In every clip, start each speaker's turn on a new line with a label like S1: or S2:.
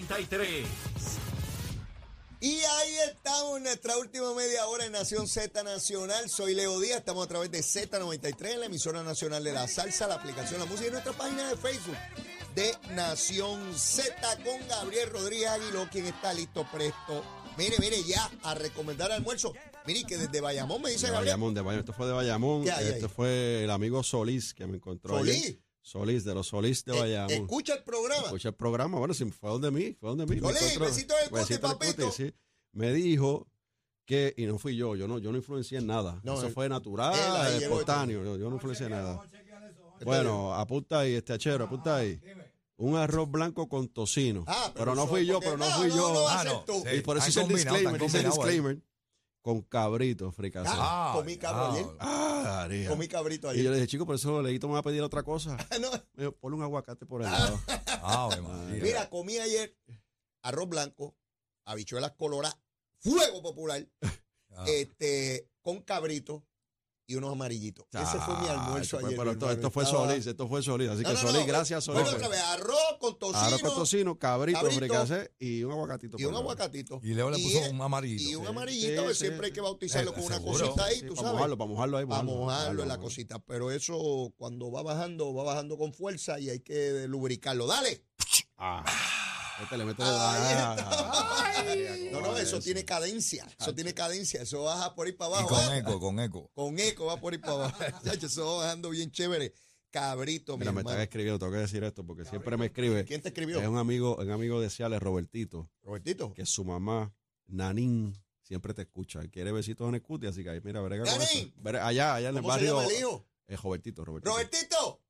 S1: Z93.
S2: Y ahí estamos nuestra última media hora en Nación Z Nacional. Soy Leo Díaz, estamos a través de Z93, la emisora nacional de la salsa, la aplicación La Música y nuestra página de Facebook de Nación Z con Gabriel Rodríguez Aguiló, quien está listo, presto. Mire, mire, ya a recomendar almuerzo. Mire, que desde Bayamón me dice
S3: De
S2: Gabriel.
S3: Bayamón, de Bayamón. Esto fue de Bayamón.
S2: ¿Qué hay
S3: Esto
S2: ahí?
S3: fue el amigo Solís que me encontró.
S2: ¿Solís?
S3: Solís, de los Solís de
S2: Eh,
S3: Bayamón.
S2: escucha el programa.
S3: Escucha el programa. Bueno, sí, fue donde mí, fue donde mí.
S2: Solís,
S3: encontró-
S2: besito del
S3: del
S2: papito.
S3: sí. Me dijo que, y no fui yo, yo no, yo no influencié en nada.
S2: No,
S3: Eso fue natural, espontáneo. Yo, yo no influencié en nada. Bueno, apunta ahí, este achero, apunta ahí. Un arroz blanco con tocino.
S2: Ah,
S3: pero, no fui yo, pero no
S2: no,
S3: fui yo.
S2: no
S4: Ah, sí.
S3: Y por eso hice el disclaimer, hice el disclaimer con cabrito fricasé.
S2: Ah,
S4: Ah,
S2: comí cabro
S4: ah,
S2: ayer.
S3: Ah, María.
S2: Comí cabrito
S3: Y yo
S2: ayer.
S3: le dije, chico, por eso Leito me va a pedir otra cosa.
S2: No,
S3: Me dijo, ponle un aguacate por el lado.
S4: Ave María.
S2: Mira, comí ayer arroz blanco, habichuelas coloradas, fuego popular,
S4: Ah.
S2: este, con cabrito y unos amarillitos. Ese fue mi almuerzo
S3: Chacho,
S2: ayer.
S3: Pero esto, fue Solís, esto fue Solís. Así
S2: No,
S3: que
S2: no,
S3: Solís,
S2: no,
S3: gracias Solís.
S2: Bueno, otra vez, arroz con tocino,
S3: Arroz con tocino, cabrito, y un aguacatito.
S2: y un aguacatito.
S4: Y Leo le puso un amarillito.
S2: Y un amarillito,
S3: Sí,
S2: que
S3: sí.
S2: siempre hay que bautizarlo
S4: Eh,
S2: con una
S4: seguro.
S2: cosita ahí,
S3: Sí,
S2: tú
S3: para
S2: sabes.
S3: mojarlo, para mojarlo ahí.
S2: Para
S3: mojarlo,
S2: mojarlo en la cosita. Pero eso cuando va bajando, va bajando con fuerza y hay que lubricarlo. dale.
S3: Ah, Ah,
S2: No, no, eso tiene cadencia. Eso tiene cadencia. Eso baja por ahí para
S4: Y
S2: abajo.
S4: con
S2: ¿eh?
S4: eco, con eco.
S2: Con eco va por ahí para abajo. Chacho, eso va bajando bien chévere. Cabrito, mi
S3: Mira, me están escribiendo, tengo que decir esto porque siempre me escribe.
S2: ¿Quién te escribió?
S3: Es un amigo, un amigo de Ciales, Robertito,
S2: Robertito.
S3: que su mamá, Nanín, siempre te escucha. Quiere besitos en el cuti, así que ahí, mira, verga con. Veré- Allá, allá en el
S2: ¿Cómo se
S3: barrio.
S2: llama el hijo?
S3: Es Robertito, Robertito.
S2: Robertito.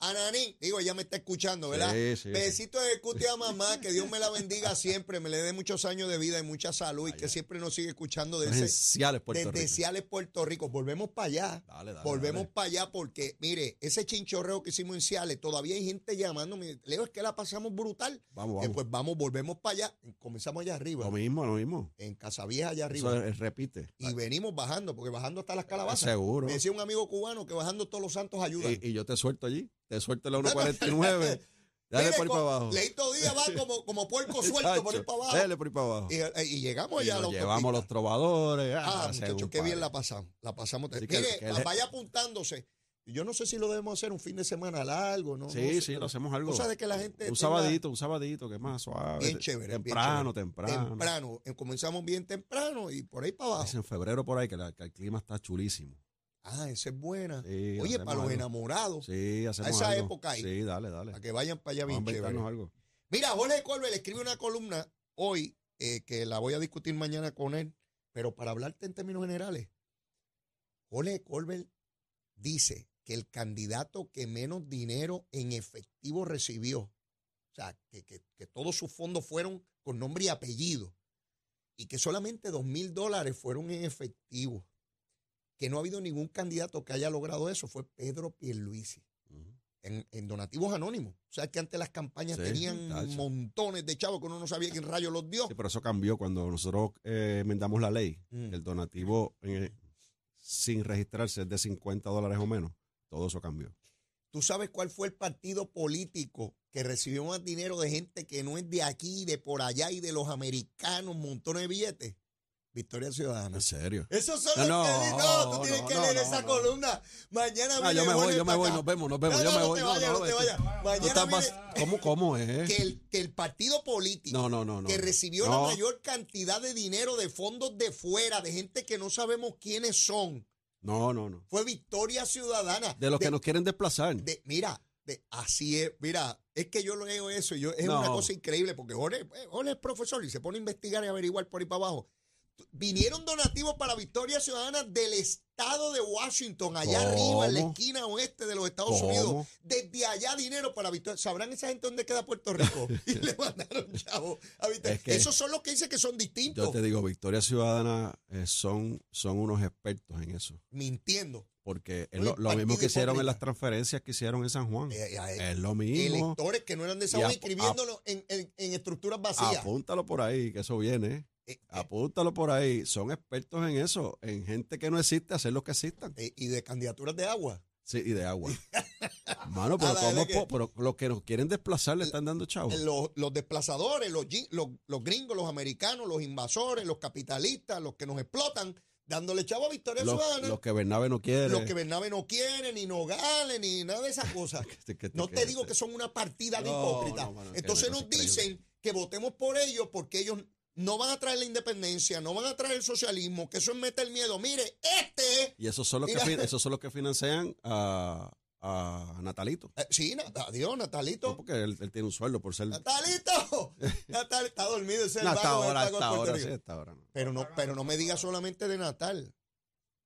S2: Ananín. Digo, ella me está escuchando, ¿verdad?
S3: Sí, sí.
S2: Besito de cuti a mamá, que Dios me la bendiga siempre, me le dé muchos años de vida y mucha salud y que siempre nos sigue escuchando desde,
S3: Ciales, Puerto
S2: desde
S3: Rico.
S2: Ciales, Puerto Rico. Volvemos para allá.
S3: Dale, dale,
S2: Volvemos para allá porque, mire, ese chinchorreo que hicimos en Ciales, todavía hay gente llamándome. Leo, es que la pasamos brutal.
S3: Vamos,
S2: Eh,
S3: vamos.
S2: pues vamos, volvemos para allá. Comenzamos allá arriba,
S3: Lo mismo, lo mismo.
S2: en Casavieja, allá arriba.
S3: repite.
S2: Y venimos bajando, porque bajando hasta las calabazas.
S3: Seguro.
S2: Me decía un amigo cubano que bajando todos los santos ayudan.
S3: Y, y yo te suelto allí. Te suelto la 1.49. Dale
S2: Mire,
S3: por ahí para abajo.
S2: Leito Díaz va como, como puerco suelto por ahí para abajo.
S3: Dale por ahí para abajo.
S2: Y, eh, y llegamos
S3: Y
S2: allá a la
S3: nos llevamos los trovadores.
S2: Ah,
S3: según
S2: muchachos, qué bien la pasamos. La pasamos.
S3: Así
S2: Mire,
S3: que
S2: vaya apuntándose. Yo no sé si lo debemos hacer un fin de semana largo, ¿no?
S3: Sí,
S2: No sé,
S3: sí, lo hacemos algo.
S2: Cosa de que la gente.
S3: Un sabadito, un sabadito, que es más suave.
S2: Bien chévere. bien
S3: Temprano,
S2: chévere.
S3: temprano.
S2: Temprano. Eh, Comenzamos bien temprano y por ahí para abajo.
S3: Es en febrero por ahí, que, la- que el clima está chulísimo.
S2: Ah, esa es buena.
S3: Sí,
S2: Oye, para los
S3: algo.
S2: enamorados,
S3: Sí, hacemos
S2: esa
S3: algo.
S2: época ahí.
S3: Sí, dale, dale.
S2: para que vayan para allá
S3: a
S2: bien chévere.
S3: algo.
S2: Mira, Jorge Colbert escribe una columna hoy eh, que la voy a discutir mañana con él, pero para hablarte en términos generales, Jorge Colbert dice que el candidato que menos dinero en efectivo recibió, o sea, que, que- que todos sus fondos fueron con nombre y apellido, y que solamente dos mil dólares fueron en efectivo, que no ha habido ningún candidato que haya logrado eso, fue Pedro Pierluisi
S3: Ujú.
S2: en, en donativos anónimos. O sea, que antes las campañas
S3: Sí,
S2: tenían
S3: tacho.
S2: montones de chavos que uno no sabía quién rayo los dio.
S3: Sí, pero eso cambió cuando nosotros eh, enmendamos la ley.
S2: Mm.
S3: El donativo eh, sin registrarse es de 50 dólares o menos. Todo eso cambió.
S2: ¿Tú sabes cuál fue el partido político que recibió más dinero de gente que no es de aquí, de por allá y de los americanos, montones de billetes? Victoria Ciudadana.
S3: En serio.
S2: Esos son
S3: No,
S2: los
S3: no,
S2: que no, tú tienes
S3: no,
S2: que
S3: no,
S2: leer
S3: no,
S2: esa
S3: no.
S2: columna. Mañana
S3: Ah,
S2: viene
S3: yo me voy, yo me voy,
S2: acá.
S3: nos vemos, nos vemos,
S2: No,
S3: yo
S2: no,
S3: me
S2: no
S3: voy.
S2: te vayas, no te
S3: este-
S2: vayas. Mañana
S3: más- ¿Cómo, cómo es?
S2: que el, que el partido político
S3: No, no, no, no.
S2: que recibió
S3: No.
S2: la mayor cantidad de dinero de fondos de fuera, de gente que no sabemos quiénes son,
S3: No, no, no.
S2: fue Victoria Ciudadana.
S3: De los que nos quieren desplazar.
S2: de- mira, de- así es. Mira, es que yo leo eso y yo, es
S3: No.
S2: una cosa increíble porque Jorge, eh, Jorge es profesor y se pone a investigar y averiguar por ahí para abajo. Vinieron donativos para Victoria Ciudadana del estado de Washington, allá
S3: ¿Cómo?
S2: arriba, en la esquina oeste de los Estados
S3: ¿Cómo?
S2: Unidos. Desde allá dinero para Victoria. ¿Sabrán esa gente dónde queda Puerto Rico? y le mandaron chavo a Victoria.
S3: Es que-
S2: Esos son los que dicen que son distintos.
S3: Yo te digo, Victoria Ciudadana eh, son, son unos expertos en eso.
S2: Mintiendo.
S3: Porque es lo, lo mismo que hicieron en las transferencias que hicieron en San Juan.
S2: Eh, eh,
S3: es lo mismo.
S2: Electores que no eran de zona
S3: ap-
S2: escribiéndolo en, en- en estructuras vacías.
S3: Apúntalo por ahí, que eso viene.
S2: Eh, eh,
S3: Apúntalo por ahí. Son expertos en eso, en gente que no existe, hacer lo que existan.
S2: eh, y de candidaturas de agua.
S3: Sí, y de agua. Mano, pero, ¿cómo pero los que nos quieren desplazar le están dando chavo.
S2: Los, los desplazadores, los, los, los gringos, los americanos, los invasores, los capitalistas, los que nos explotan, dándole chavo a Victoria
S3: Los,
S2: Ciudadana.
S3: los que Bernabe no quiere.
S2: Los que Bernabe no quiere, ni Nogales, ni nada de esas cosas.
S3: Que- que-
S2: No
S3: que-
S2: te digo que son una partida de
S3: No,
S2: hipócritas.
S3: no, que
S2: Entonces nos dicen que votemos por ellos porque ellos no van a traer la independencia, no van a traer el socialismo, que eso es meter miedo. Mire, este...
S3: Y esos son los, que,
S2: Mira.
S3: esos son los que financian a, a Natalito.
S2: eh, sí, na- adiós, Natalito.
S3: No, porque él, él tiene un sueldo por ser.
S2: Natalito. Natal está dormido, ese
S3: No, hasta ahora, hasta ahora,
S2: Rico.
S3: sí, hasta ahora. no.
S2: Pero no, pero no me diga solamente de Natal.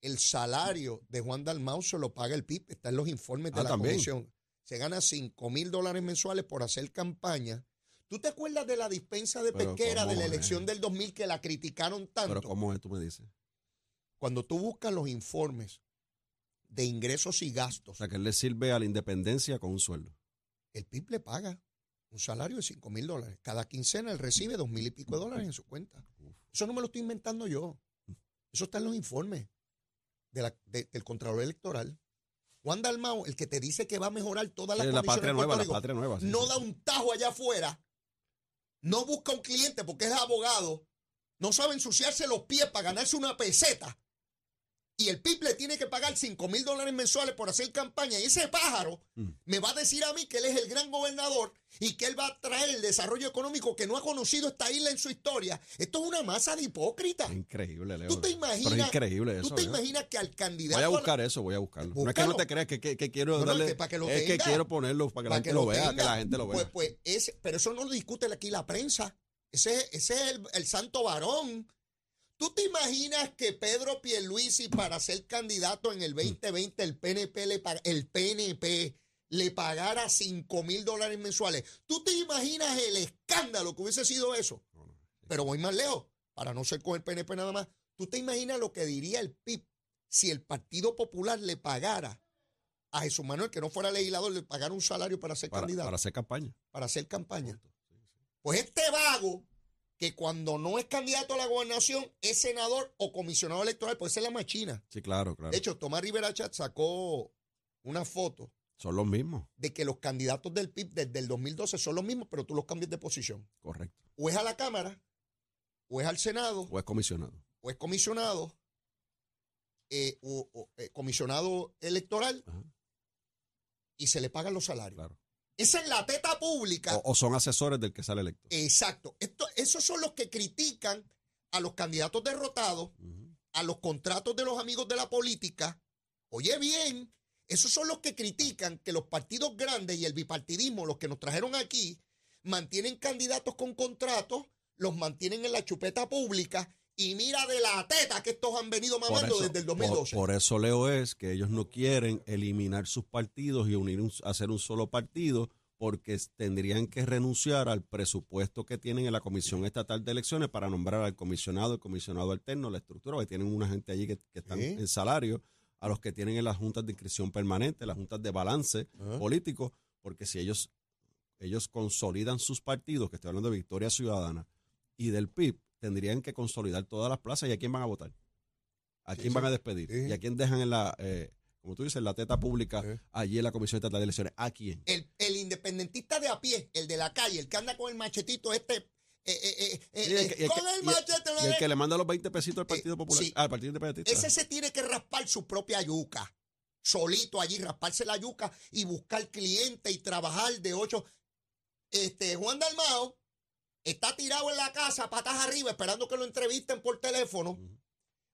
S2: El salario de Juan Dalmau se lo paga el PIB, está en los informes de
S3: Ah,
S2: la
S3: también.
S2: comisión. Se gana 5 mil dólares mensuales por hacer campaña. ¿Tú te acuerdas de la dispensa de
S3: Pero
S2: pesquera de
S3: ¿cómo
S2: la
S3: es?
S2: elección del 2000 que la criticaron tanto?
S3: Pero ¿cómo es? Tú me dices.
S2: Cuando tú buscas los informes de ingresos y
S3: O
S2: gastos,
S3: sea, que él le sirve a la independencia con un sueldo.
S2: el PIB le paga un salario de 5 mil dólares. Cada quincena él recibe dos mil y pico de dólares en su cuenta. Eso no me lo estoy inventando yo. Eso está en los informes de la- de- del Contralor Electoral. Juan Dalmau, el que te dice que va a mejorar todas las
S3: Sí, la patria
S2: de
S3: nueva, la patria nueva. sí,
S2: no
S3: sí.
S2: da un tajo allá afuera, no busca un cliente porque es abogado, no sabe ensuciarse los pies para ganarse una peseta. Y el PIB le tiene que pagar 5 mil dólares mensuales por hacer campaña. Y ese pájaro
S3: Mm.
S2: me va a decir a mí que él es el gran gobernador y que él va a traer el desarrollo económico que no ha conocido esta isla en su historia. Esto es una masa de hipócritas.
S3: Increíble, Leo.
S2: ¿Tú te
S3: Pero
S2: imaginas-
S3: es increíble eso.
S2: ¿Tú te
S3: Leo.
S2: imaginas que al candidato...
S3: Voy a buscar eso, voy a buscarlo. No es que no te creas que, que- que quiero
S2: No, no,
S3: darle.
S2: es que para que lo
S3: es que
S2: tenga.
S3: quiero ponerlo para que la
S2: para
S3: gente lo vea, que
S2: tenga.
S3: la gente lo vea.
S2: Pues, pues ese- pero eso no lo discute aquí la prensa. Ese, ese es el, el santo varón. ¿Tú te imaginas que Pedro Pierluisi para ser candidato en el 2020 el PNP le el PNP le pagara 5 mil dólares mensuales? ¿Tú te imaginas el escándalo que hubiese sido eso? Pero voy más lejos, para no ser con el PNP nada más. ¿Tú te imaginas lo que diría el PIB si el Partido Popular le pagara a Jesús Manuel, que no fuera legislador, le pagara un salario para ser
S3: Para,
S2: candidato,
S3: para
S2: para,
S3: hacer campaña.
S2: hacer campaña? Pues este vago, que cuando no es candidato a la gobernación, es senador o comisionado electoral, pues esa es la machina.
S3: Sí, claro, claro.
S2: De hecho, Tomás Rivera Chat sacó una foto
S3: Son los mismos.
S2: de que los candidatos del PIB desde el 2012 son los mismos, pero tú los cambias de posición.
S3: Correcto.
S2: O es a la Cámara, o es al Senado,
S3: O es comisionado.
S2: o es comisionado, eh, o, o, eh, comisionado electoral,
S3: Ajá.
S2: y se le pagan los salarios.
S3: Claro.
S2: Esa es la teta pública.
S3: O, o son asesores del que sale electo.
S2: Exacto. Esto, esos son los que critican a los candidatos derrotados, a los contratos de los amigos de la política. Oye bien, esos son los que critican que los partidos grandes y el bipartidismo, los que nos trajeron aquí, mantienen candidatos con contratos, los mantienen en la chupeta pública y mira de la teta que estos han venido mamando
S3: eso,
S2: desde el
S3: por-
S2: 2012.
S3: por eso Leo es que ellos no quieren eliminar sus partidos y unir un, hacer un solo partido porque tendrían que renunciar al presupuesto que tienen en la Comisión Estatal de Elecciones para nombrar al comisionado, el comisionado alterno, la estructura, que tienen una gente allí que, que están en salario, a los que tienen en las juntas de inscripción permanente, las juntas de balance político, porque si ellos, ellos consolidan sus partidos, que estoy hablando de Victoria Ciudadana y del PIB, tendrían que consolidar todas las plazas y a quién van a votar. ¿A quién
S2: sí.
S3: van a despedir?
S2: Sí.
S3: ¿Y a quién dejan en la, eh, como tú dices, en la teta pública,
S2: Sí.
S3: allí en la Comisión Estatal de Elecciones? ¿A quién?
S2: El, el independentista de a pie, el de la calle, el que anda con el machetito este, eh, eh,
S3: el que-
S2: con el machete,
S3: Y el que le manda los 20 pesitos al Partido
S2: Eh,
S3: Popular,
S2: sí.
S3: ah, al Partido Independentista.
S2: ese se tiene que raspar su propia yuca. Solito allí, rasparse la yuca y buscar clientes y trabajar de ocho. Este, Juan Dalmao está tirado en la casa, patas arriba, esperando que lo entrevisten por teléfono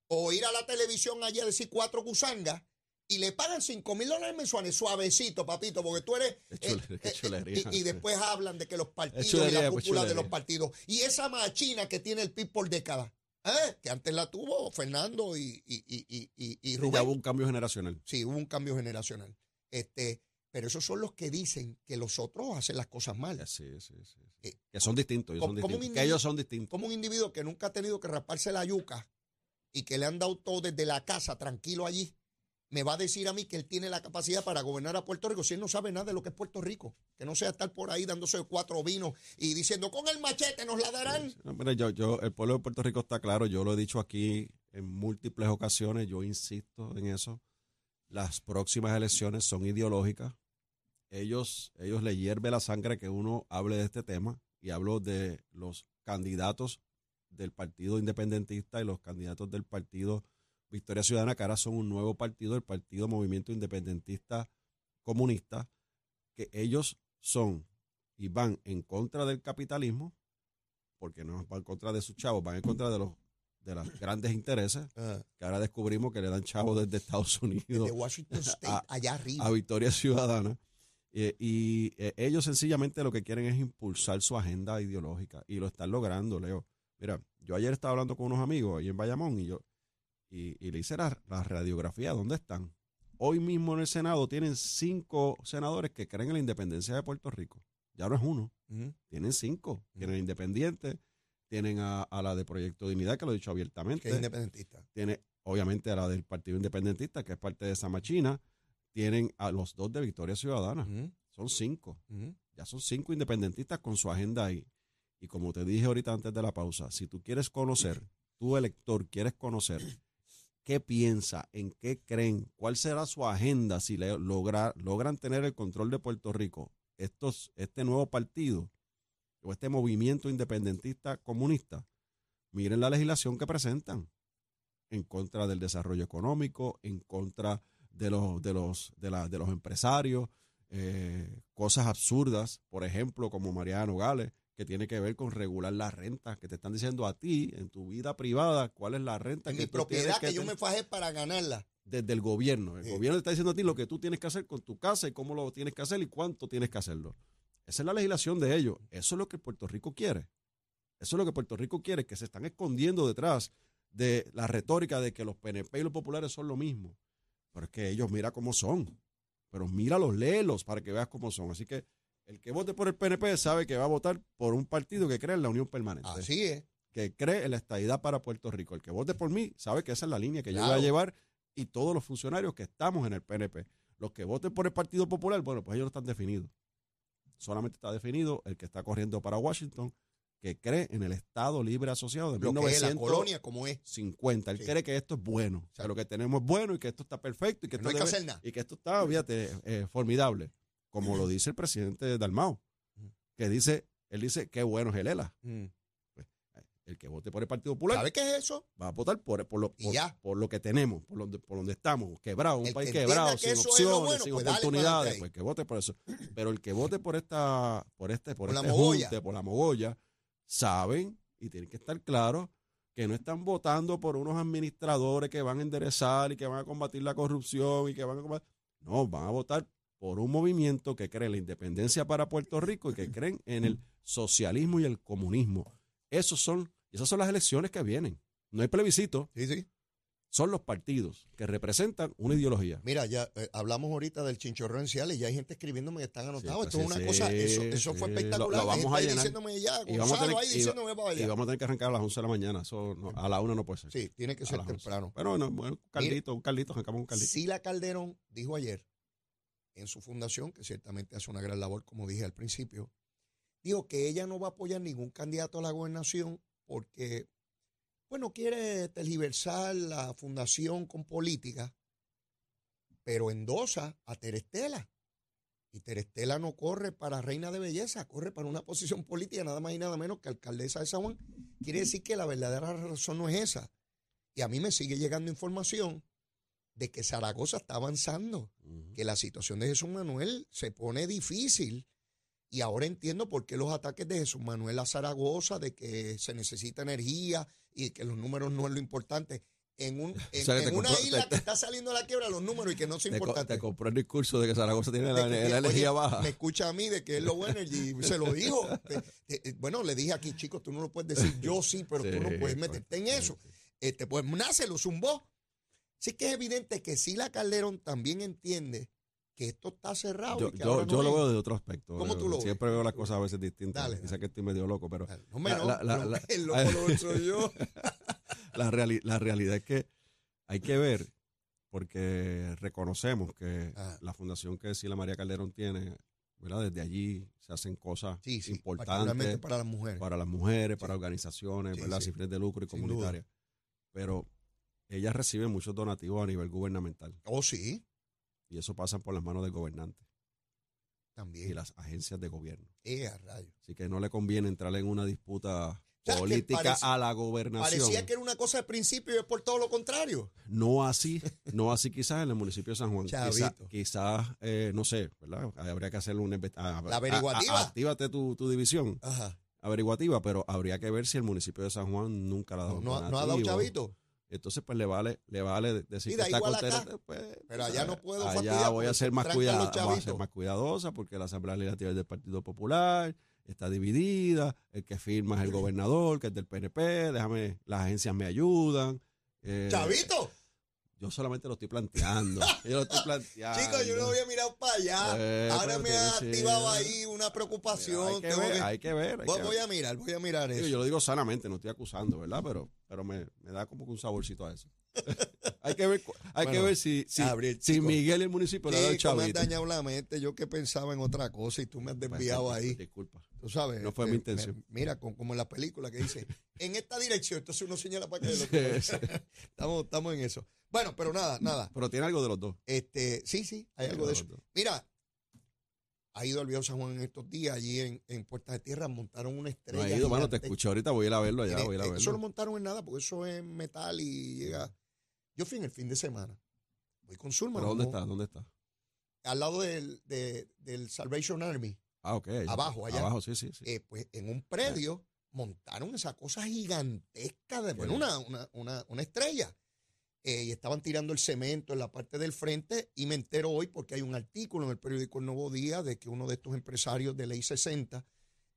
S2: o ir a la televisión allí a decir cuatro gusangas y le pagan cinco mil dólares mensuales, suavecito, papito, porque tú eres...
S3: Qué chulería.
S2: y, y después hablan de que los partidos y
S3: chulería,
S2: la
S3: pues,
S2: cúpula de los partidos. Y esa machina que tiene el PIB por décadas, ¿eh? que antes la tuvo Fernando y, y, y, y, y- y
S3: Ya
S2: Rubén.
S3: hubo un cambio generacional.
S2: Sí, hubo un cambio generacional. Este, pero esos son los que dicen que los otros hacen las cosas mal.
S3: Sí, sí, sí.
S2: Eh,
S3: Que son distintos, ellos son
S2: ¿cómo- cómo
S3: distintos.
S2: un
S3: Que ellos son distintos.
S2: Como un individuo que nunca ha tenido que rasparse la yuca y que le han dado todo desde la casa, tranquilo allí, me va a decir a mí que él tiene la capacidad para gobernar a Puerto Rico si él no sabe nada de lo que es Puerto Rico. Que no sea estar por ahí dándose cuatro vinos y diciendo, con el machete nos la darán.
S3: No, mira, yo, yo, el pueblo de Puerto Rico está claro, yo lo he dicho aquí en múltiples ocasiones, yo insisto en eso. las próximas elecciones son ideológicas. Ellos, ellos le hierve la sangre que uno hable de este tema y hablo de los candidatos del Partido Independentista y los candidatos del Partido Victoria Ciudadana, que ahora son un nuevo partido, el Partido Movimiento Independentista Comunista, que ellos son y van en contra del capitalismo, porque no van en contra de sus chavos, van en contra de los de los grandes intereses,
S2: Ah,
S3: que ahora descubrimos que le dan chavos desde Estados Unidos
S2: Washington State,
S3: a-
S2: allá arriba.
S3: a Victoria Ciudadana. Eh, y eh, ellos sencillamente lo que quieren es impulsar su agenda ideológica y lo están logrando, Leo. Mira, yo ayer estaba hablando con unos amigos ahí en Bayamón y yo y, y le hice la, la radiografía, ¿dónde están? Hoy mismo en el Senado tienen cinco senadores que creen en la independencia de Puerto Rico. Ya no es uno, tienen cinco.
S2: Mm.
S3: Tienen Independiente, tienen a, a la de Proyecto Dignidad, que lo he dicho
S2: que
S3: abiertamente
S2: es independentista.
S3: tiene obviamente a la del Partido Independentista, que es parte de esa machina, tienen a los dos de Victoria Ciudadana. Son cinco. Ya son cinco independentistas con su agenda ahí. Y como te dije ahorita antes de la pausa, si tú quieres conocer, tu elector quieres conocer qué piensa, en qué creen, cuál será su agenda si le logra- logran tener el control de Puerto Rico, estos, este nuevo partido o este movimiento independentista comunista, miren la legislación que presentan en contra del desarrollo económico, en contra de los, de los, de la- de los empresarios, eh, cosas absurdas, por ejemplo, como Mariano Gales, que tiene que ver con regular la renta, que te están diciendo a ti, en tu vida privada, cuál es la renta
S2: En
S3: que
S2: mi
S3: tú
S2: propiedad que yo me fajé para ganarla.
S3: desde el gobierno. El
S2: Sí.
S3: gobierno te está diciendo a ti lo que tú tienes que hacer con tu casa y cómo lo tienes que hacer y cuánto tienes que hacerlo. Esa es la legislación de ellos. Eso es lo que Puerto Rico quiere. Eso es lo que Puerto Rico quiere, que se están escondiendo detrás de la retórica de que los PNP y los populares son lo mismo. Pero es que ellos mira cómo son. Pero míralos, léelos para que veas cómo son. Así que el que vote por el PNP sabe que va a votar por un partido que cree en la unión permanente
S2: Así es.
S3: que cree en la estadidad para Puerto Rico. El que vote por mí sabe que esa es la línea que yo voy a llevar y todos los funcionarios que estamos en el PNP. Los que voten por el Partido Popular, bueno, pues ellos no están definidos. Solamente está definido el que está corriendo para Washington, que cree en el Estado Libre Asociado de
S2: Lo que es la
S3: 1950.
S2: colonia como es.
S3: Él
S2: Sí.
S3: cree que esto es bueno, que
S2: Exacto.
S3: lo que tenemos es bueno y que esto está perfecto y que,
S2: No
S3: esto
S2: que
S3: debe-
S2: hacer nada.
S3: y que esto está, fíjate, eh, formidable. Como lo dice el presidente Dalmau,
S2: Ujú.
S3: que dice, él dice, qué bueno es el ELA.
S2: Mm.
S3: El que vote por el Partido Popular
S2: ¿Sabe qué es eso?
S3: va a votar por, por, lo, por, lo que tenemos, por donde, por donde estamos, quebrados, un
S2: El
S3: país
S2: que
S3: quebrado,
S2: que
S3: sin opciones,
S2: bueno,
S3: sin
S2: pues
S3: oportunidades, pues que vote por eso. Pero el que vote por esta, por este, por,
S2: Por la
S3: este
S2: mogolla.
S3: junte, por la mogolla, saben y tienen que estar claros que no están votando por unos administradores que van a enderezar y que van a combatir la corrupción y que van a combatir. No, van a votar por un movimiento que cree en la independencia para Puerto Rico y que creen en el socialismo y el comunismo. Esos son, esas son las elecciones que vienen. No hay plebiscito,
S2: Sí, sí.
S3: Son los partidos que representan una ideología.
S2: Mira, ya eh, hablamos ahorita del chinchorro en Ciales y ya hay gente escribiéndome que están anotados.
S3: pues
S2: Esto es
S3: sí,
S2: una cosa, eso, fue espectacular.
S3: Lo- vamos a llenar.
S2: diciéndome ya,
S3: Y vamos a tener-
S2: ahí diciéndome para
S3: Y vamos a tener que arrancar a las 11 de la mañana. Eso no- a la una no puede ser.
S2: Sí, tiene que
S3: A
S2: ser
S3: las 11.
S2: temprano.
S3: Pero bueno, bueno, un caldito, un caldito, arrancamos un caldito.
S2: Sila Calderón dijo ayer en su fundación, que ciertamente hace una gran labor, como dije al principio, dijo que ella no va a apoyar ningún candidato a la gobernación porque, bueno, quiere tergiversar la fundación con política, pero endosa a Terestela. Y Terestela no corre para reina de belleza, corre para una posición política, nada más y nada menos que alcaldesa de San Juan. Quiere decir que la verdadera razón no es esa. Y a mí me sigue llegando información de que Zaragoza está avanzando, que la situación de Jesús Manuel se pone difícil. Y ahora entiendo por qué los ataques de Jesús Manuel a Zaragoza, de que se necesita energía y que los números no es lo importante. En, un, en,
S3: sea,
S2: una
S3: compró-
S2: isla
S3: te-
S2: que está saliendo a la quiebra los números y que no son
S3: Te, co-
S2: importantes.
S3: te compró el discurso de que Zaragoza tiene la,
S2: De que-
S3: la
S2: oye,
S3: energía baja.
S2: Me escucha a mí de que es low energy, se lo dijo. Te- bueno, le dije aquí, chicos, tú no lo puedes decir, yo sí, pero tú no
S3: Sí,
S2: puedes
S3: pues,
S2: meterte en
S3: sí,
S2: eso.
S3: sí.
S2: Este, pues nace, lo zumbó. Así que es evidente que Sila Calderón también entiende que esto está cerrado.
S3: Yo,
S2: y que
S3: yo,
S2: ahora
S3: yo
S2: no
S3: lo veo de otro aspecto.
S2: ¿Cómo
S3: Leo.
S2: tú lo ves?
S3: Siempre veo las cosas a veces distintas.
S2: Dale,
S3: Quizá que estoy medio loco, pero
S2: No, me
S3: La-
S2: no,
S3: la- la-
S2: no,
S3: la-
S2: el loco lo soy yo.
S3: la, reali- la realidad es que hay que ver, porque reconocemos que
S2: Ah.
S3: la fundación que Sila María Calderón tiene, ¿verdad? desde allí se hacen cosas
S2: Sí, sí,
S3: importantes
S2: para las mujeres.
S3: para las mujeres, para organizaciones, ¿verdad? sin fines de lucro y comunitarias. Pero ella recibe muchos donativos a nivel gubernamental.
S2: Oh, sí.
S3: Y eso pasa por las manos del gobernante y
S2: También.
S3: las agencias de gobierno.
S2: Eh, a rayos.
S3: Así que no le conviene entrar en una disputa política a la gobernación.
S2: Parecía que era una cosa de principio y es por todo lo contrario.
S3: No así, no así quizás en el municipio de San Juan. Quizá-. Quizás, eh, no sé, ¿verdad? Habría que hacer una invest- a-
S2: La averiguativa.
S3: a- a- actívate tu, tu división
S2: Ajá.
S3: averiguativa, pero habría que ver si el municipio de San Juan nunca la ha dado.
S2: No, ha dado chavito.
S3: Entonces, pues le vale, le vale decir que está contenta,
S2: acá.
S3: pues,
S2: Pero allá no puedo
S3: Allá voy a ser voy a más cuidadosa porque la Asamblea Legislativa es del Partido Popular, está dividida, el que firma es el gobernador, que es del PNP, déjame, las agencias me ayudan. eh,
S2: ¡Chavito!
S3: Yo solamente lo estoy planteando. yo lo estoy planteando.
S2: Chicos, yo no había mirado para allá.
S3: Eh,
S2: Ahora me ha activado ahí una preocupación.
S3: hay que
S2: tengo
S3: ver,
S2: que-
S3: hay que ver. hay
S2: voy,
S3: que
S2: voy
S3: ver.
S2: a mirar, voy a mirar eso.
S3: yo lo digo sanamente, no estoy acusando, ¿verdad? Pero, pero me, me da como que un saborcito a eso. hay que ver, hay que ver si, si,
S2: Gabriel,
S3: si
S2: chico,
S3: Miguel y el municipio le dan el
S2: Chico, me has
S3: chavito.
S2: dañado la mente. Yo que pensaba en otra cosa y tú me has
S3: Pues,
S2: desviado
S3: pues,
S2: ahí.
S3: Disculpa.
S2: Tú sabes.
S3: No fue
S2: este,
S3: mi intención.
S2: me- mira, con- como en la película que dice, en esta dirección, entonces uno señala para que
S3: Sí, sí.
S2: estamos, estamos en eso. Bueno, pero nada, nada.
S3: Pero tiene algo de los dos.
S2: Este, sí, sí, hay algo de eso. Mira, ha ido al viejo San Juan en estos días, allí en, en Puertas de Tierra, montaron una estrella.
S3: No he ido, mano, te escuché ahorita, voy a ir a verlo allá, voy a ir a verlo.
S2: Eso lo montaron en nada, porque eso es metal y llega. Yo fui en el fin de semana. Voy con Zulma.
S3: ¿Pero dónde está? ¿Dónde está?
S2: Al lado del, de- del Salvation Army.
S3: Ah, ok.
S2: Abajo, allá.
S3: Abajo, sí, sí, sí.
S2: Eh, pues en un predio montaron esa cosa gigantesca de bueno, una, una, una, una estrella. Eh, y estaban tirando el cemento en la parte del frente y me entero hoy porque hay un artículo en el periódico El Nuevo Día de que uno de estos empresarios de Ley 60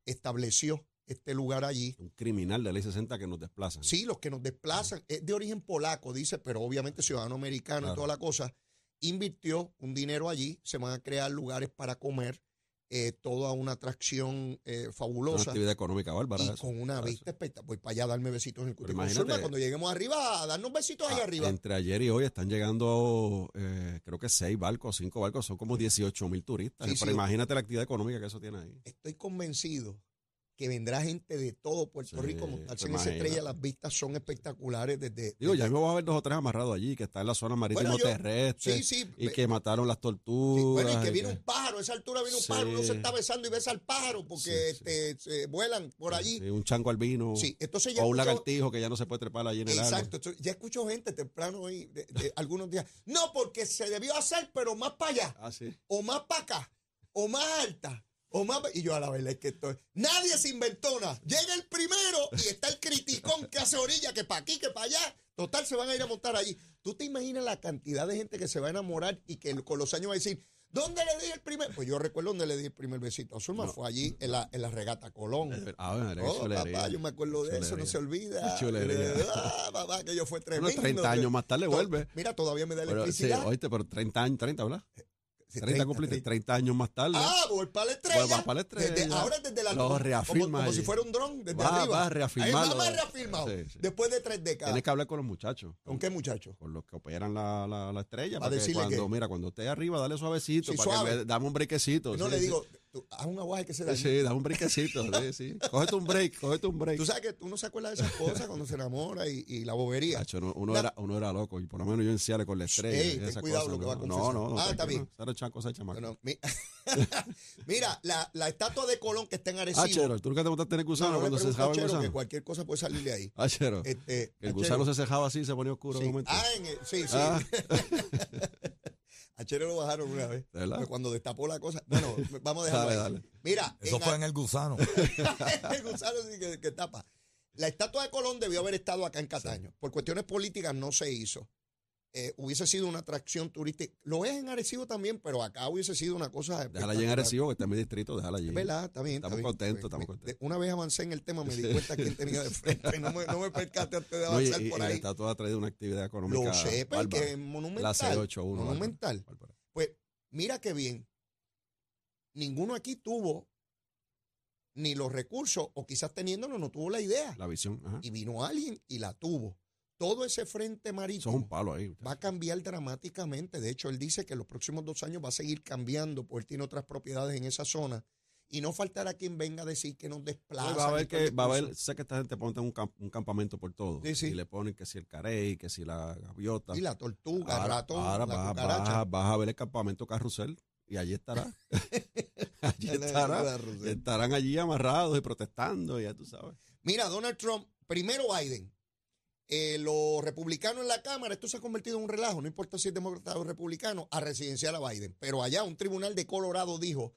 S2: estableció este lugar allí.
S3: Un criminal de ley 60 que nos desplazan.
S2: Sí, los que nos desplazan, es de origen polaco, dice, pero obviamente ciudadano americano y toda la cosa, invirtió un dinero allí, se van a crear lugares para comer, eh, toda una atracción eh,
S3: Una
S2: fabulosa
S3: actividad económica bárbara.
S2: y
S3: eso.
S2: con una
S3: Eso.
S2: vista espectacular. Voy para allá a darme besitos en el Consulma, Cuando lleguemos arriba, a darnos besitos ahí
S3: Ah,
S2: arriba.
S3: Entre ayer y hoy están llegando, eh, creo que seis barcos, cinco barcos, son como 18 mil turistas.
S2: Sí,
S3: Pero
S2: sí.
S3: imagínate la actividad económica que eso tiene ahí.
S2: Estoy convencido que vendrá gente de todo Puerto
S3: Sí,
S2: Rico a montarse en esa estrella. Las vistas son espectaculares desde...
S3: Digo, ya me voy a ver dos o tres amarrados allí, que está en la zona marítimo
S2: Bueno, yo-
S3: terrestre.
S2: Sí, sí.
S3: Y que mataron las tortugas.
S2: bueno, y que
S3: que-
S2: un pájaro, a esa altura viene un pájaro, uno se está besando y besa al pájaro porque este, se vuelan por allí.
S3: Un chango albino.
S2: Sí, entonces ya
S3: O un
S2: escucho-
S3: lagartijo que ya no se puede trepar allí en el árbol.
S2: Exacto, ya escucho gente temprano hoy, de, de algunos días. No, porque se debió hacer, pero más para allá.
S3: Ah,
S2: o más para acá, o más alta, o más. Y yo a la verdad es que estoy. Nadie se inventó nada. Llega el primero y está el criticón que hace orilla, que para aquí, que para allá. Total, se van a ir a montar allí. ¿Tú te imaginas la cantidad de gente que se va a enamorar y que con los años va a decir, ¿dónde le di el primer? Pues yo recuerdo dónde le di el primer besito a Zulma,
S3: No.
S2: fue allí en la, en la regata Colón.
S3: Ah, bueno,
S2: Oh, papá, yo me acuerdo de eso, no se olvida.
S3: Chulería.
S2: Ah, papá, que yo fue tremendo.
S3: Unos 30 años más tarde vuelve.
S2: Mira, todavía me da
S3: Pero, sí,
S2: electricidad.
S3: oíste, pero 30 años, 30, ¿verdad?
S2: Sí,
S3: 30 cumpliste, 30 años más tarde.
S2: Ah, voy para la estrella.
S3: Voy para la estrella.
S2: Desde- ahora desde la
S3: Lo
S2: como-
S3: reafirma
S2: Como, si fuera un dron desde
S3: Va-
S2: arriba.
S3: va a reafirmarlo.
S2: Ahí va más reafirmado.
S3: Sí, sí.
S2: Después de tres décadas.
S3: Tienes que hablar con los muchachos.
S2: ¿Con qué muchacho?
S3: Con los que operan la, la, la estrella.
S2: Para decirle
S3: cuando,
S2: que-
S3: mira, cuando esté arriba, dale suavecito.
S2: Sí,
S3: para
S2: suave.
S3: que me, dame un brequecito.
S2: no
S3: sí,
S2: le
S3: sí.
S2: digo, tú, haz un aguaje que se da.
S3: Sí, dame un brequecito. sí, sí. Cógete un break, cógete un break.
S2: Tú sabes que uno se acuerda de esas cosas cuando se enamora y, y la bobería.
S3: Cacho, uno, era, uno era loco y por lo menos yo en Ciales con la estrella.
S2: Ey,
S3: y
S2: ten cuidado lo que va a
S3: no,
S2: confesar.
S3: No, no,
S2: Ah, está
S3: tranquilo,
S2: bien.
S3: Cero chan cosa de chamaco.
S2: Bueno, mi- Mira, la, la estatua de Colón que está en Arecibo.
S3: Ah, Chero, tú nunca te montaste en el
S2: No,
S3: gusano
S2: no le
S3: cuando se
S2: pregunto a
S3: cejaba el
S2: Chero que
S3: gusano.
S2: cualquier cosa puede salir de ahí.
S3: Ah, Chero.
S2: Este,
S3: El
S2: a
S3: gusano se cejaba así, se ponía oscuro
S2: sí.
S3: de momento.
S2: Ah, en el- sí, sí.
S3: Ah.
S2: a Chero lo bajaron una vez.
S3: ¿De verdad?
S2: Pues cuando destapó la cosa. Bueno, vamos a dejarlo
S3: Dale,
S2: ahí.
S3: dale.
S2: Mira,
S1: Eso
S2: en
S1: fue
S2: a-
S1: en el gusano.
S2: el gusano sí que, que tapa. La estatua de Colón debió haber estado acá en Cataño. Por cuestiones políticas no se hizo. Eh, hubiese sido una atracción turística. Lo es en Arecibo también, pero acá hubiese sido una cosa.
S3: Déjala allí en. Arecibo, que está en mi distrito, déjala allí.
S2: Es verdad, está bien. está
S3: Estamos contentos, estamos contentos.
S2: Una vez avancé en el tema, me di cuenta quién tenía de frente. No me, no me percaté antes de
S3: No, y,
S2: avanzar
S3: y-
S2: por ahí.
S3: estatua ha traído una actividad económica.
S2: Lo sé, pero
S3: bárbara.
S2: que es monumental.
S3: La C81. bárbara,
S2: Monumental. Pues mira qué bien. Ninguno aquí tuvo ni los recursos, o quizás teniéndolo no tuvo la idea.
S3: La visión, ajá.
S2: Y vino alguien y la tuvo. Todo ese frente
S3: es
S2: marítimo
S3: un palo ahí.
S2: va a cambiar dramáticamente. De hecho, él dice que en los próximos dos años va a seguir cambiando, porque él tiene otras propiedades en esa zona y no faltará quien venga a decir que nos
S3: No,
S2: desplaza.
S3: va a haber que, va a haber, sé que esta gente pone un, camp- un campamento por todo.
S2: Sí, sí.
S3: Y le ponen que si el carey, que si la gaviota.
S2: Y la tortuga, el
S3: ahora
S2: ratón,
S3: ahora
S2: la
S3: vas, vas- vas a ver el campamento carrusel y allí estará. allí estará. Estarán allí amarrados y protestando, ya tú sabes.
S2: Mira, Donald Trump, primero Biden. Eh, los republicanos en la Cámara, esto se ha convertido en un relajo, no importa si es demócrata o republicano, a residencial a Biden. Pero allá un tribunal de Colorado dijo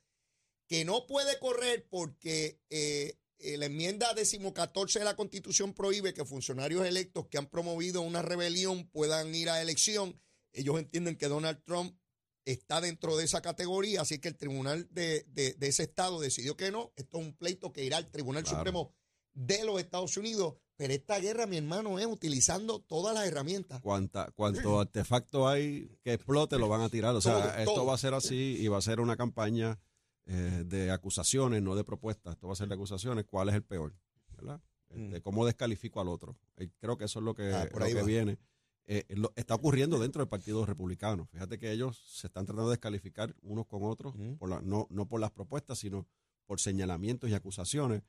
S2: que no puede correr porque eh, eh, la enmienda decimocatorce de la Constitución prohíbe que funcionarios electos que han promovido una rebelión puedan ir a elección. Ellos entienden que Donald Trump está dentro de esa categoría, así que el tribunal de, de- de ese estado decidió que no. Esto es un pleito que irá al Tribunal
S3: Claro.
S2: Supremo de los Estados Unidos. Pero esta guerra, mi hermano, es utilizando todas las herramientas.
S3: Cuanta, cuanto artefacto hay que explote, lo van a tirar. O sea,
S2: Todo,
S3: esto
S2: todo.
S3: va a ser así y va a ser una campaña eh, de acusaciones, no de propuestas. Esto va a ser de acusaciones. ¿Cuál es el peor? ¿Verdad? Este,
S2: Mm.
S3: ¿Cómo descalifico al otro? Eh, Creo que eso es lo que,
S2: Ah, por
S3: lo que viene. Eh, lo- está ocurriendo dentro del Partido Republicano. Fíjate que ellos se están tratando de descalificar unos con otros,
S2: Mm.
S3: por la- no, no por las propuestas, sino por señalamientos y acusaciones.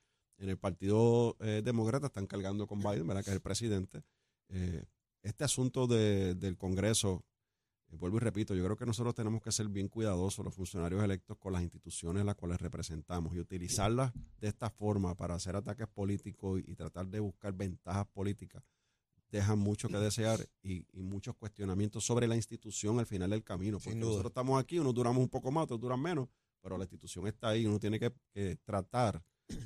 S3: En el Partido eh, Demócrata están cargando con Biden, ¿verdad? que es el presidente. Eh, este asunto de- del Congreso, eh, vuelvo y repito, yo creo que nosotros tenemos que ser bien cuidadosos, los funcionarios electos, con las instituciones a las cuales representamos y utilizarlas de esta forma para hacer ataques políticos y, y tratar de buscar ventajas políticas dejan mucho que desear y, y muchos cuestionamientos sobre la institución al final del camino. Porque nosotros estamos aquí, unos duramos un poco más, otros duran menos, pero la institución está ahí y uno tiene que, que tratar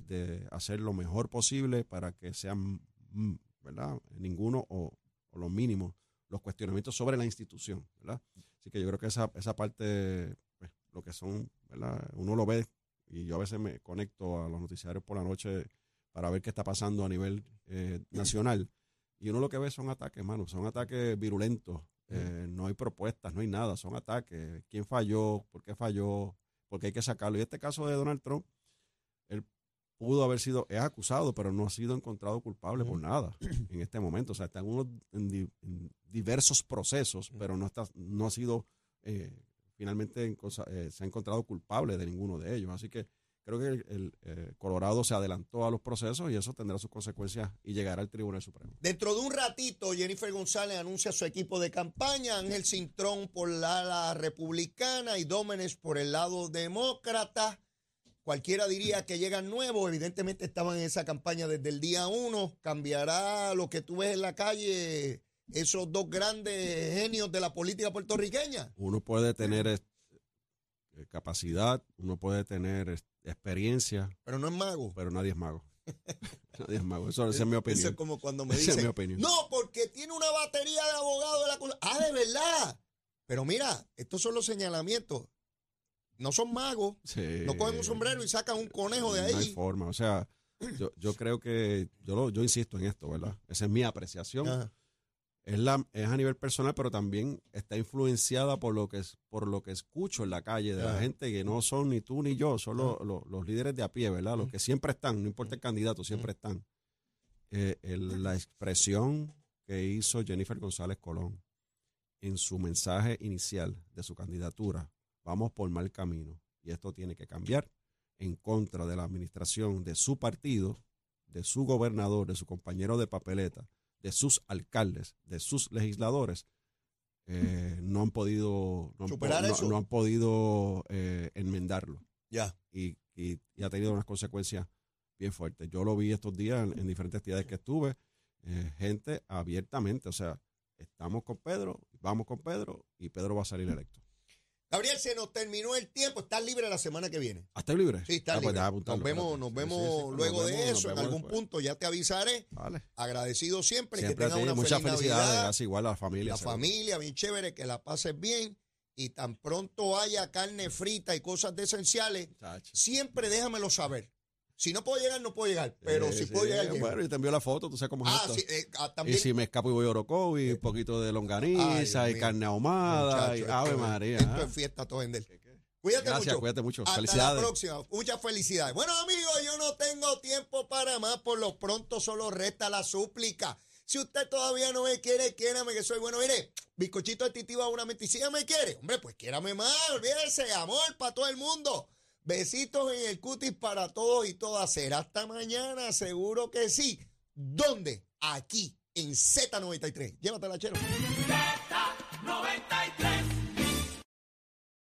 S3: de hacer lo mejor posible para que sean, mm, ¿verdad? Ninguno o, o lo mínimo los cuestionamientos sobre la institución, ¿verdad? Así que yo creo que esa, esa parte, pues, lo que son, ¿verdad? Uno lo ve y yo a veces me conecto a los noticiarios por la noche para ver qué está pasando a nivel eh, nacional. Y uno lo que ve son ataques, hermano, son ataques virulentos. Eh, no hay propuestas, no hay nada, son ataques. ¿Quién falló? ¿Por qué falló? ¿Por qué hay que sacarlo? Y este caso de Donald Trump, pudo haber sido, es acusado, pero no ha sido encontrado culpable por nada en este momento. O sea, está en, unos, en, di- en diversos procesos, pero no, está, no ha sido eh, finalmente en cosa- eh, se ha encontrado culpable de ninguno de ellos. Así que creo que el, el, eh, Colorado se adelantó a los procesos y eso tendrá sus consecuencias y llegará al Tribunal Supremo.
S2: Dentro de un ratito, Jennifer González anuncia su equipo de campaña, Ángel Cintrón por la ala republicana y Dómenes por el lado demócrata. Cualquiera diría que llegan nuevos, evidentemente estaban en esa campaña desde el día uno. Cambiará lo que tú ves en la calle, esos dos grandes genios de la política puertorriqueña.
S3: Uno puede tener eh, capacidad, uno puede tener experiencia,
S2: Pero no es mago.
S3: pero nadie es mago. nadie es mago. Eso, esa es mi
S2: Eso
S3: opinión.
S2: es como cuando me
S3: Esa es
S2: dicen,
S3: mi opinión.
S2: no, porque tiene una batería de abogados de la Ah, de verdad. Pero mira, estos son los señalamientos. No son magos.
S3: Sí.
S2: No cogen un sombrero y sacan un conejo de
S3: No hay
S2: ahí.
S3: forma. O sea, yo, yo creo que, yo, lo- yo insisto en esto, ¿verdad? Esa es mi apreciación.
S2: Ajá.
S3: Es, la, es a nivel personal, pero también está influenciada por lo que es, por lo que escucho en la calle de la gente que no son ni tú ni yo, son los, los- los líderes de a pie, ¿verdad? Los que siempre están, no importa el candidato, siempre están. Eh, el- la expresión que hizo Jennifer González Colón en su mensaje inicial de su candidatura, vamos por mal camino y esto tiene que cambiar en contra de la administración de su partido, de su gobernador, de su compañero de papeleta, de sus alcaldes, de sus legisladores, eh, no han podido, no han, po-
S2: Superar
S3: no-
S2: eso.
S3: no han podido eh, enmendarlo
S2: Ya.
S3: y, y- y ha tenido unas consecuencias bien fuertes. Yo lo vi estos días en, en diferentes actividades que estuve, eh, gente abiertamente, o sea, estamos con Pedro, vamos con Pedro y Pedro va a salir electo.
S2: Gabriel, se nos terminó el tiempo. Estás libre la semana que viene.
S3: ¿Ah, ¿Estás libre?
S2: Sí, está
S3: Ah, pues
S2: libre. nos vemos, nos vemos
S3: sí, sí, nos
S2: luego
S3: vemos,
S2: de eso. En algún
S3: después.
S2: punto ya te avisaré.
S3: Vale.
S2: Agradecido siempre.
S3: Siempre
S2: que tengas una
S3: muchas
S2: feliz
S3: gracias igual a la familia.
S2: La
S3: seguro.
S2: familia, bien chévere, que la pases bien. Y tan pronto haya carne frita y cosas de esenciales,
S3: Chacho.
S2: siempre déjamelo saber. Si no puedo llegar, no puedo llegar. Pero
S3: Eh,
S2: si
S3: sí,
S2: puedo llegar, llego.
S3: Bueno, y te envió la foto, tú sabes cómo es
S2: Ah,
S3: esto.
S2: sí, eh, ah,
S3: Y si me escapo y voy a Orocovi, un poquito de longaniza y carne ahumada y Ave
S2: esto
S3: María.
S2: Esto
S3: ah.
S2: es fiesta todo vender. Cuídate
S3: Gracias,
S2: mucho.
S3: cuídate mucho.
S2: Hasta
S3: Felicidades.
S2: la próxima. Muchas felicidades. Bueno, amigos, yo no tengo tiempo para más. Por lo pronto solo resta la súplica. Si usted todavía no me quiere, quiérame que soy bueno. Mire, bizcochito de titiba una mentira. Si ya me quiere, hombre, pues quiérame más. Olvídese, amor para todo el mundo. Besitos en el cutis para todos y todas. Será hasta mañana, seguro que sí. ¿Dónde? Aquí, en Z93. Llévatela, chero.
S1: Z93.